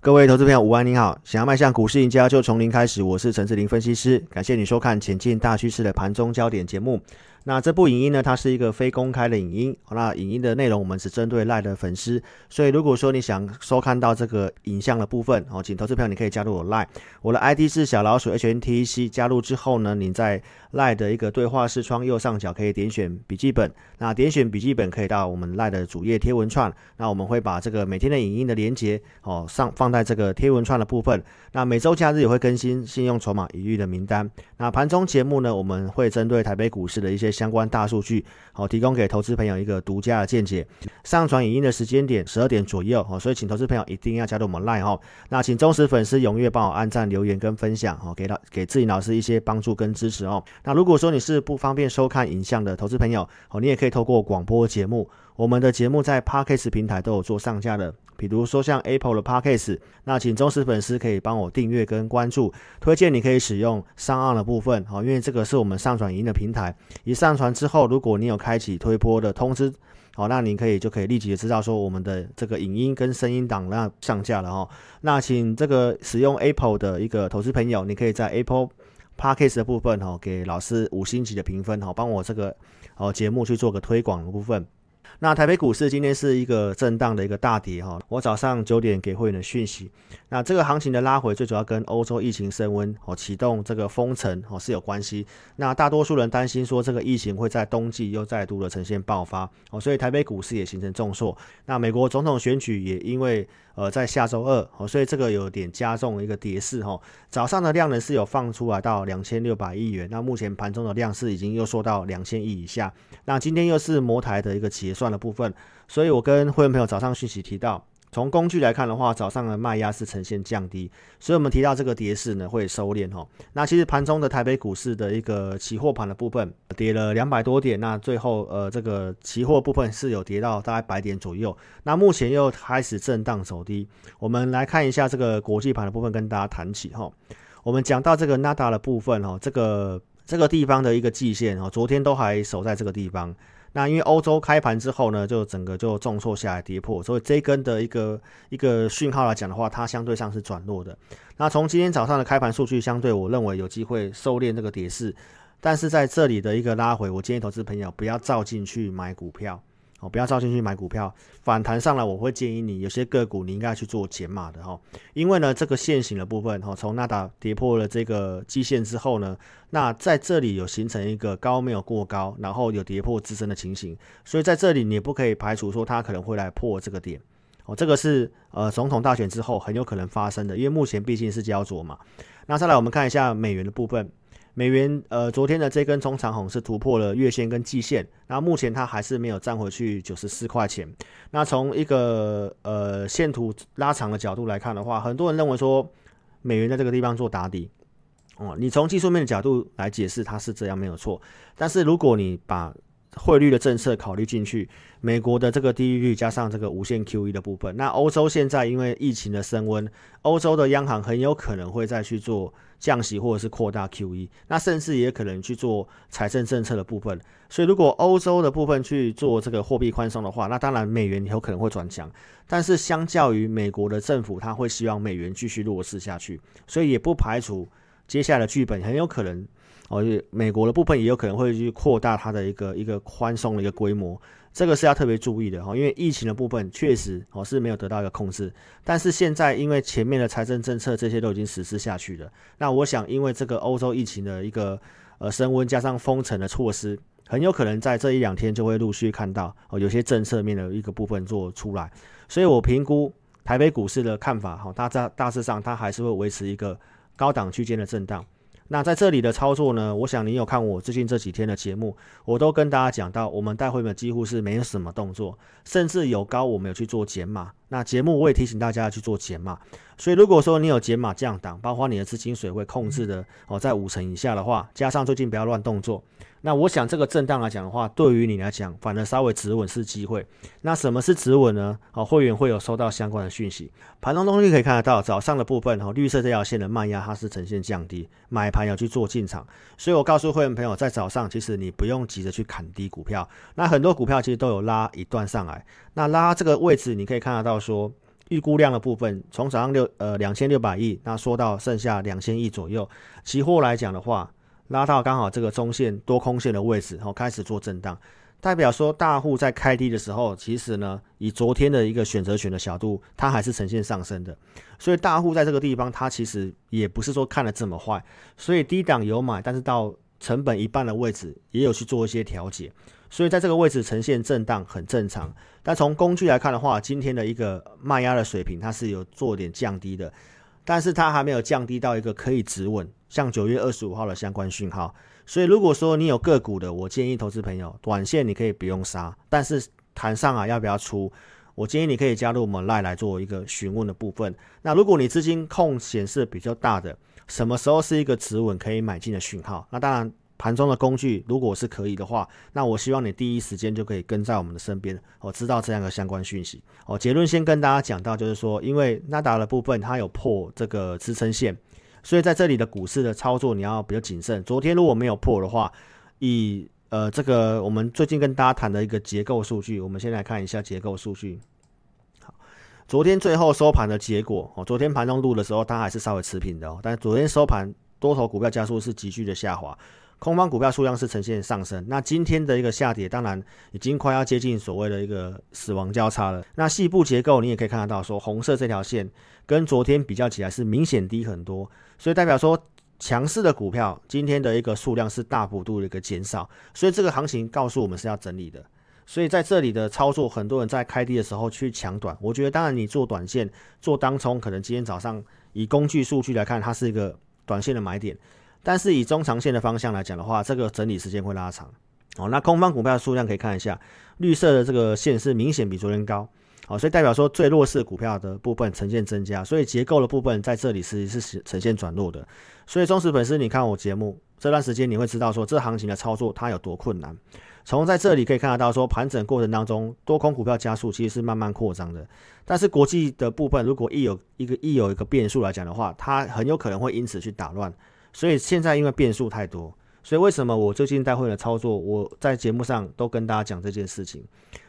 各位投资朋友，午安，你好！想要迈向股市赢家，就从零开始。我是陈志林分析师，感谢你收看《前进大趋势》的盘中焦点节目。那这部影音呢，它是一个非公开的影音。那影音的内容我们只针对赖的粉丝，所以如果说你想收看到这个影像的部分，哦，请投资朋友你可以加入我赖，我的 ID 是小老鼠 HNTC。加入之后呢，你在赖的一个对话视窗右上角可以点选笔记本，那点选笔记本可以到我们赖的主页贴文串。那我们会把这个每天的影音的连接哦上放在这个贴文串的部分。那每周假日也会更新信用筹码一律的名单。那盘中节目呢，我们会针对台北股市的一些。相关大数据，好，提供给投资朋友一个独家的见解。上传影音的时间点十二点左右，哦，所以请投资朋友一定要加入我们 Line 哈。那请忠实粉丝踊跃帮我按赞、留言跟分享，哦，给老给自己老师一些帮助跟支持哦。那如果说你是不方便收看影像的投资朋友，哦，你也可以透过广播节目。我们的节目在 Podcast 平台都有做上架的，比如说像 Apple 的 Podcast，那请忠实粉丝可以帮我订阅跟关注，推荐你可以使用上岸的部分，好，因为这个是我们上传影音的平台，一上传之后，如果你有开启推播的通知，好，那你可以就可以立即的知道说我们的这个影音跟声音档那上架了哈，那请这个使用 Apple 的一个投资朋友，你可以在 Apple Podcast 的部分哈，给老师五星级的评分，哈，帮我这个哦节目去做个推广的部分。那台北股市今天是一个震荡的一个大跌哈，我早上九点给会员的讯息，那这个行情的拉回最主要跟欧洲疫情升温哦，启动这个封城哦是有关系。那大多数人担心说这个疫情会在冬季又再度的呈现爆发哦，所以台北股市也形成重挫。那美国总统选举也因为呃，在下周二哦，所以这个有点加重一个跌势哈。早上的量呢是有放出来到两千六百亿元，那目前盘中的量是已经又缩到两千亿以下。那今天又是摩台的一个结算的部分，所以我跟会员朋友早上讯息提到。从工具来看的话，早上的卖压是呈现降低，所以我们提到这个跌势呢会收敛哈。那其实盘中的台北股市的一个期货盘的部分跌了两百多点，那最后呃这个期货部分是有跌到大概百点左右。那目前又开始震荡走低。我们来看一下这个国际盘的部分，跟大家谈起哈。我们讲到这个 Nada 的部分哈，这个这个地方的一个季线哈，昨天都还守在这个地方。那因为欧洲开盘之后呢，就整个就重挫下来跌破，所以这根的一个一个讯号来讲的话，它相对上是转弱的。那从今天早上的开盘数据，相对我认为有机会收敛这个跌势，但是在这里的一个拉回，我建议投资朋友不要照进去买股票。哦，不要照进去买股票，反弹上来，我会建议你有些个股你应该去做减码的哈，因为呢，这个线型的部分哈，从纳达跌破了这个基线之后呢，那在这里有形成一个高没有过高，然后有跌破支撑的情形，所以在这里你不可以排除说它可能会来破这个点，哦，这个是呃总统大选之后很有可能发生的，因为目前毕竟是焦灼嘛。那再来我们看一下美元的部分。美元呃，昨天的这根中长红是突破了月线跟季线，那目前它还是没有站回去九十四块钱。那从一个呃线图拉长的角度来看的话，很多人认为说美元在这个地方做打底，哦，你从技术面的角度来解释它是这样没有错，但是如果你把汇率的政策考虑进去，美国的这个低利率加上这个无限 QE 的部分，那欧洲现在因为疫情的升温，欧洲的央行很有可能会再去做降息或者是扩大 QE，那甚至也可能去做财政政策的部分。所以如果欧洲的部分去做这个货币宽松的话，那当然美元有可能会转强。但是相较于美国的政府，他会希望美元继续弱势下去，所以也不排除接下来的剧本很有可能。哦，美国的部分也有可能会去扩大它的一个一个宽松的一个规模，这个是要特别注意的哈。因为疫情的部分确实哦是没有得到一个控制，但是现在因为前面的财政政策这些都已经实施下去了，那我想因为这个欧洲疫情的一个呃升温加上封城的措施，很有可能在这一两天就会陆续看到哦有些政策面的一个部分做出来，所以我评估台北股市的看法哈，大大大致上它还是会维持一个高档区间的震荡。那在这里的操作呢？我想你有看我最近这几天的节目，我都跟大家讲到，我们带会们几乎是没有什么动作，甚至有高我们有去做减码。那节目我也提醒大家去做减码。所以如果说你有减码降档，包括你的资金水位控制的哦在五成以下的话，加上最近不要乱动作。那我想这个震荡来讲的话，对于你来讲，反而稍微止稳是机会。那什么是止稳呢？哦，会员会有收到相关的讯息。盘中东西可以看得到，早上的部分哦，绿色这条线的卖压它是呈现降低，买盘要去做进场。所以我告诉会员朋友，在早上其实你不用急着去砍低股票。那很多股票其实都有拉一段上来，那拉这个位置你可以看得到说。预估量的部分，从早上六呃两千六百亿，那说到剩下两千亿左右。期货来讲的话，拉到刚好这个中线多空线的位置，然后开始做震荡，代表说大户在开低的时候，其实呢，以昨天的一个选择权的角度，它还是呈现上升的。所以大户在这个地方，它其实也不是说看的这么坏，所以低档有买，但是到成本一半的位置，也有去做一些调节。所以在这个位置呈现震荡很正常，但从工具来看的话，今天的一个卖压的水平它是有做点降低的，但是它还没有降低到一个可以止稳，像九月二十五号的相关讯号。所以如果说你有个股的，我建议投资朋友短线你可以不用杀，但是谈上啊要不要出，我建议你可以加入我们赖来做一个询问的部分。那如果你资金控显示比较大的，什么时候是一个止稳可以买进的讯号？那当然。盘中的工具，如果是可以的话，那我希望你第一时间就可以跟在我们的身边，我知道这样的相关讯息。哦，结论先跟大家讲到，就是说，因为纳达的部分它有破这个支撑线，所以在这里的股市的操作你要比较谨慎。昨天如果没有破的话，以呃这个我们最近跟大家谈的一个结构数据，我们先来看一下结构数据。好，昨天最后收盘的结果，哦，昨天盘中录的时候它还是稍微持平的哦，但昨天收盘多头股票加速是急剧的下滑。空方股票数量是呈现上升，那今天的一个下跌，当然已经快要接近所谓的一个死亡交叉了。那细部结构你也可以看得到，说红色这条线跟昨天比较起来是明显低很多，所以代表说强势的股票今天的一个数量是大幅度的一个减少，所以这个行情告诉我们是要整理的。所以在这里的操作，很多人在开低的时候去抢短，我觉得当然你做短线做当冲，可能今天早上以工具数据来看，它是一个短线的买点。但是以中长线的方向来讲的话，这个整理时间会拉长。哦，那空方股票的数量可以看一下，绿色的这个线是明显比昨天高。好，所以代表说最弱势股票的部分呈现增加，所以结构的部分在这里是是呈现转弱的。所以忠实粉丝，你看我节目这段时间，你会知道说这行情的操作它有多困难。从在这里可以看得到说盘整过程当中，多空股票加速其实是慢慢扩张的。但是国际的部分，如果一有一个一有一个变数来讲的话，它很有可能会因此去打乱。所以现在因为变数太多，所以为什么我最近带会的操作，我在节目上都跟大家讲这件事情，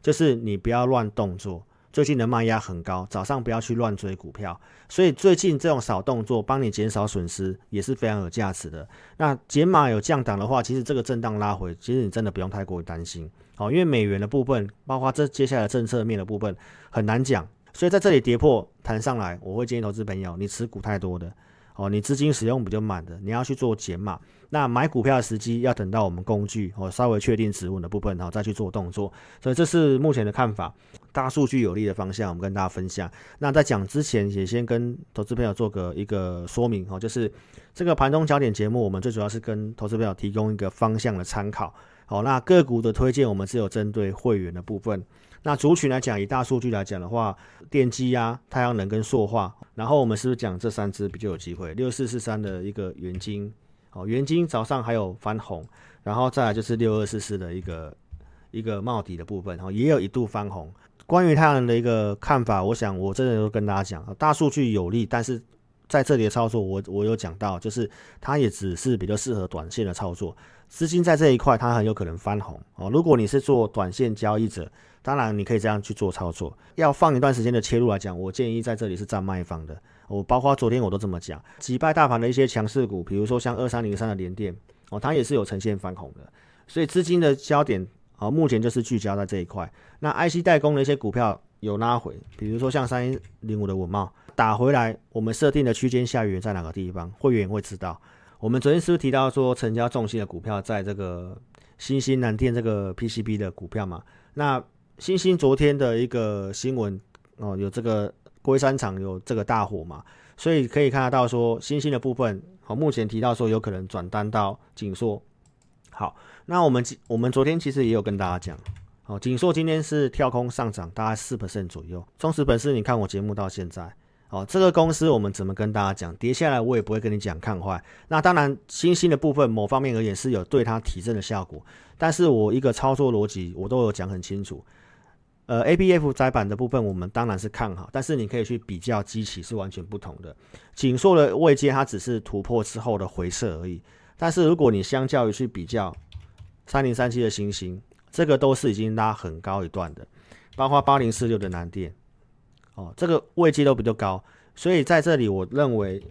就是你不要乱动作。最近的卖压很高，早上不要去乱追股票。所以最近这种少动作，帮你减少损失也是非常有价值的。那减码有降档的话，其实这个震荡拉回，其实你真的不用太过于担心。好，因为美元的部分，包括这接下来政策面的部分很难讲，所以在这里跌破弹上来，我会建议投资朋友，你持股太多的。哦，你资金使用比较满的，你要去做减码。那买股票的时机要等到我们工具哦稍微确定止稳的部分，然后再去做动作。所以这是目前的看法，大数据有利的方向，我们跟大家分享。那在讲之前，也先跟投资朋友做个一个说明哦，就是这个盘中焦点节目，我们最主要是跟投资朋友提供一个方向的参考。好，那个股的推荐，我们只有针对会员的部分。那族群来讲，以大数据来讲的话，电机啊、太阳能跟塑化，然后我们是不是讲这三只比较有机会？六四四三的一个元晶，哦，元晶早上还有翻红，然后再来就是六二四四的一个一个帽底的部分，然后也有一度翻红。关于太阳能的一个看法，我想我真的都跟大家讲，大数据有利，但是在这里的操作，我我有讲到，就是它也只是比较适合短线的操作，资金在这一块它很有可能翻红哦。如果你是做短线交易者，当然，你可以这样去做操作。要放一段时间的切入来讲，我建议在这里是站卖方的。我包括昨天我都这么讲。击败大盘的一些强势股，比如说像二三零三的联电，哦，它也是有呈现翻红的。所以资金的焦点啊，目前就是聚焦在这一块。那 IC 代工的一些股票有拉回，比如说像三一零五的文茂打回来，我们设定的区间下缘在哪个地方？会员会知道。我们昨天是不是提到说成交重心的股票在这个新兴南电这个 PCB 的股票嘛？那星星昨天的一个新闻哦，有这个龟山厂有这个大火嘛，所以可以看得到说星星的部分，好，目前提到说有可能转单到锦硕。好，那我们我们昨天其实也有跟大家讲，哦，锦硕今天是跳空上涨，大概四 percent 左右。忠实粉丝，你看我节目到现在，哦，这个公司我们怎么跟大家讲？跌下来我也不会跟你讲看坏。那当然，星星的部分某方面而言是有对它提振的效果，但是我一个操作逻辑我都有讲很清楚。呃，A B F 窄板的部分，我们当然是看好，但是你可以去比较机器是完全不同的。紧缩的位阶，它只是突破之后的回撤而已。但是如果你相较于去比较三零三七的星星，这个都是已经拉很高一段的，包括八零四六的南电，哦，这个位阶都比较高，所以在这里我认为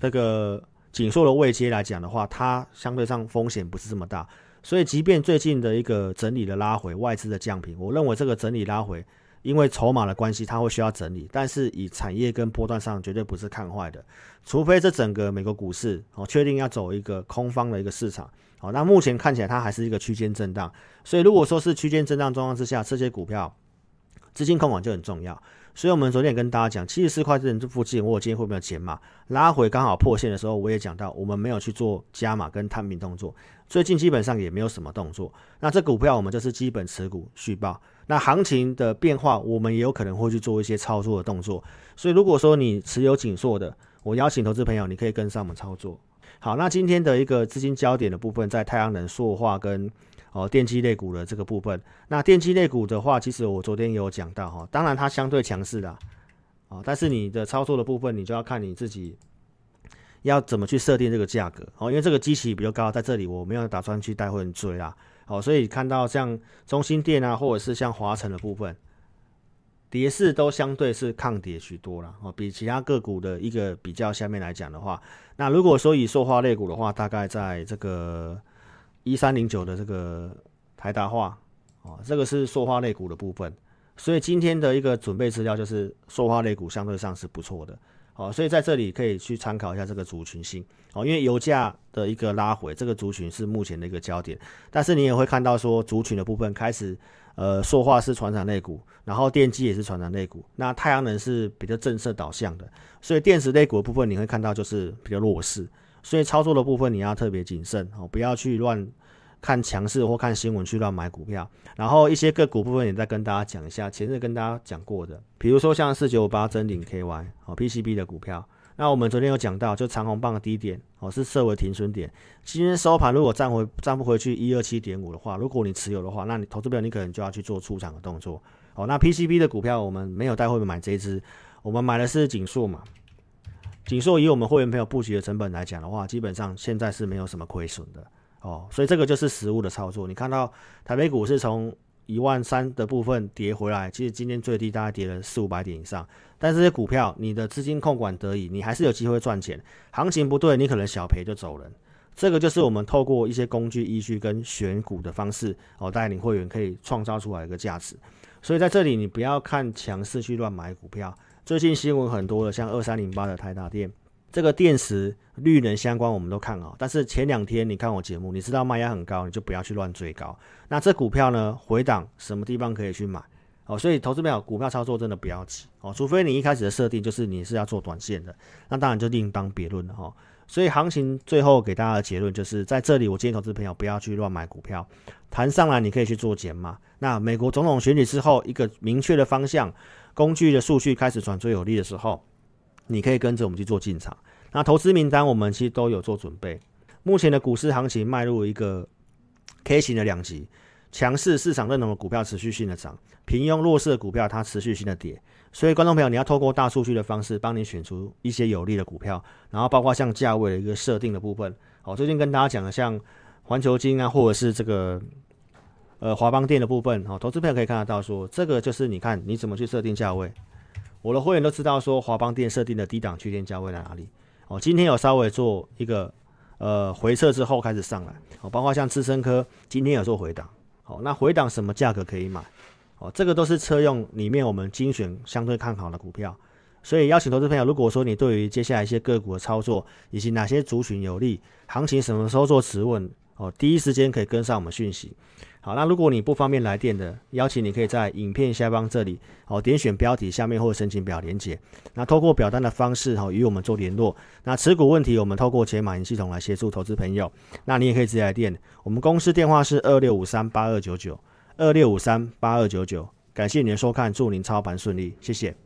这个紧缩的位阶来讲的话，它相对上风险不是这么大。所以即便最近的一个整理的拉回，外资的降频，我认为这个整理拉回，因为筹码的关系，它会需要整理，但是以产业跟波段上绝对不是看坏的，除非这整个美国股市哦确定要走一个空方的一个市场。好，那目前看起来它还是一个区间震荡，所以如果说是区间震荡状况之下，这些股票资金控管就很重要。所以我们昨天也跟大家讲，七十四块这附近，我今天会不会减码？拉回刚好破线的时候，我也讲到，我们没有去做加码跟摊平动作，最近基本上也没有什么动作。那这股票我们就是基本持股续报。那行情的变化，我们也有可能会去做一些操作的动作。所以如果说你持有紧缩的，我邀请投资朋友，你可以跟上我们操作。好，那今天的一个资金焦点的部分在太阳能、塑化跟哦电机类股的这个部分。那电机类股的话，其实我昨天也有讲到哈，当然它相对强势的啊，但是你的操作的部分，你就要看你自己要怎么去设定这个价格哦，因为这个基期比较高，在这里我没有打算去带会追啦。好，所以看到像中心电啊，或者是像华晨的部分。跌势都相对是抗跌许多了哦，比其他个股的一个比较下面来讲的话，那如果说以塑化类股的话，大概在这个一三零九的这个台达化哦，这个是塑化类股的部分，所以今天的一个准备资料就是塑化类股相对上是不错的哦，所以在这里可以去参考一下这个族群性哦，因为油价的一个拉回，这个族群是目前的一个焦点，但是你也会看到说族群的部分开始。呃，塑化是船长类股，然后电机也是船长类股。那太阳能是比较政策导向的，所以电池类股的部分你会看到就是比较弱势。所以操作的部分你要特别谨慎哦，不要去乱看强势或看新闻去乱买股票。然后一些个股部分也再跟大家讲一下，前日跟大家讲过的，比如说像四九五八真顶 KY 哦 PCB 的股票。那我们昨天有讲到，就长虹棒的低点哦，是设为停损点。今天收盘如果站回站不回去一二七点五的话，如果你持有的话，那你投资表你可能就要去做出场的动作。哦，那 PCB 的股票我们没有带会员买这支，我们买的是锦硕嘛。锦硕以我们会员朋友布局的成本来讲的话，基本上现在是没有什么亏损的哦，所以这个就是实物的操作。你看到台北股是从一万三的部分跌回来，其实今天最低大概跌了四五百点以上。但这些股票，你的资金控管得宜，你还是有机会赚钱。行情不对，你可能小赔就走人。这个就是我们透过一些工具依据跟选股的方式，哦，带领会员可以创造出来一个价值。所以在这里，你不要看强势去乱买股票。最近新闻很多的，像二三零八的台达电，这个电池绿能相关，我们都看好。但是前两天你看我节目，你知道卖压很高，你就不要去乱追高。那这股票呢，回档什么地方可以去买？哦，所以投资朋友股票操作真的不要急哦，除非你一开始的设定就是你是要做短线的，那当然就另当别论了哈。所以行情最后给大家的结论就是，在这里我建议投资朋友不要去乱买股票，谈上来你可以去做减码。那美国总统选举之后，一个明确的方向，工具的数据开始转最有利的时候，你可以跟着我们去做进场。那投资名单我们其实都有做准备。目前的股市行情迈入一个 K 型的两级。强势市场认同的股票持续性的涨，平庸弱势的股票它持续性的跌。所以，观众朋友，你要透过大数据的方式，帮你选出一些有利的股票，然后包括像价位的一个设定的部分。好，最近跟大家讲的像环球金啊，或者是这个呃华邦电的部分，好，投资朋友可以看得到，说这个就是你看你怎么去设定价位。我的会员都知道说华邦电设定的低档区间价位在哪里。哦，今天有稍微做一个呃回撤之后开始上来。哦，包括像资深科今天有做回档。哦，那回档什么价格可以买？哦，这个都是车用里面我们精选相对看好的股票，所以邀请投资朋友，如果说你对于接下来一些个股的操作，以及哪些族群有利，行情什么时候做持稳，哦，第一时间可以跟上我们讯息。好，那如果你不方便来电的，邀请你可以在影片下方这里，哦，点选标题下面或申请表连接，那透过表单的方式，哈，与我们做联络。那持股问题，我们透过钱马云系统来协助投资朋友。那你也可以直接来电，我们公司电话是二六五三八二九九二六五三八二九九。感谢您的收看，祝您操盘顺利，谢谢。